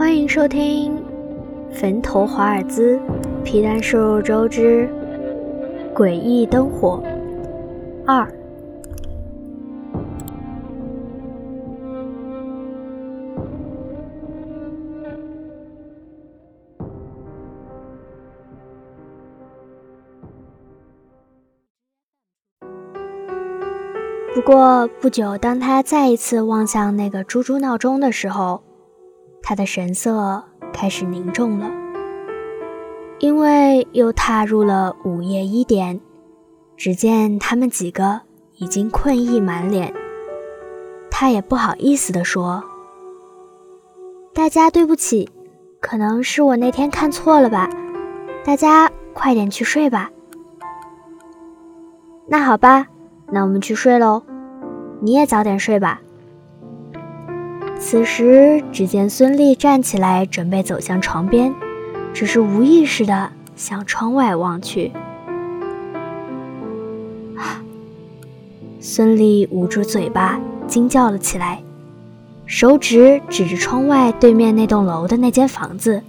欢迎收听《坟头华尔兹》皮蛋瘦肉粥之诡异灯火二。不过不久，当他再一次望向那个猪猪闹钟的时候，他的神色开始凝重了，因为又踏入了午夜一点。只见他们几个已经困意满脸，他也不好意思地说：“大家对不起，可能是我那天看错了吧。大家快点去睡吧。”那好吧，那我们去睡喽。你也早点睡吧。此时，只见孙俪站起来，准备走向床边，只是无意识的向窗外望去。孙俪捂住嘴巴，惊叫了起来，手指指着窗外对面那栋楼的那间房子。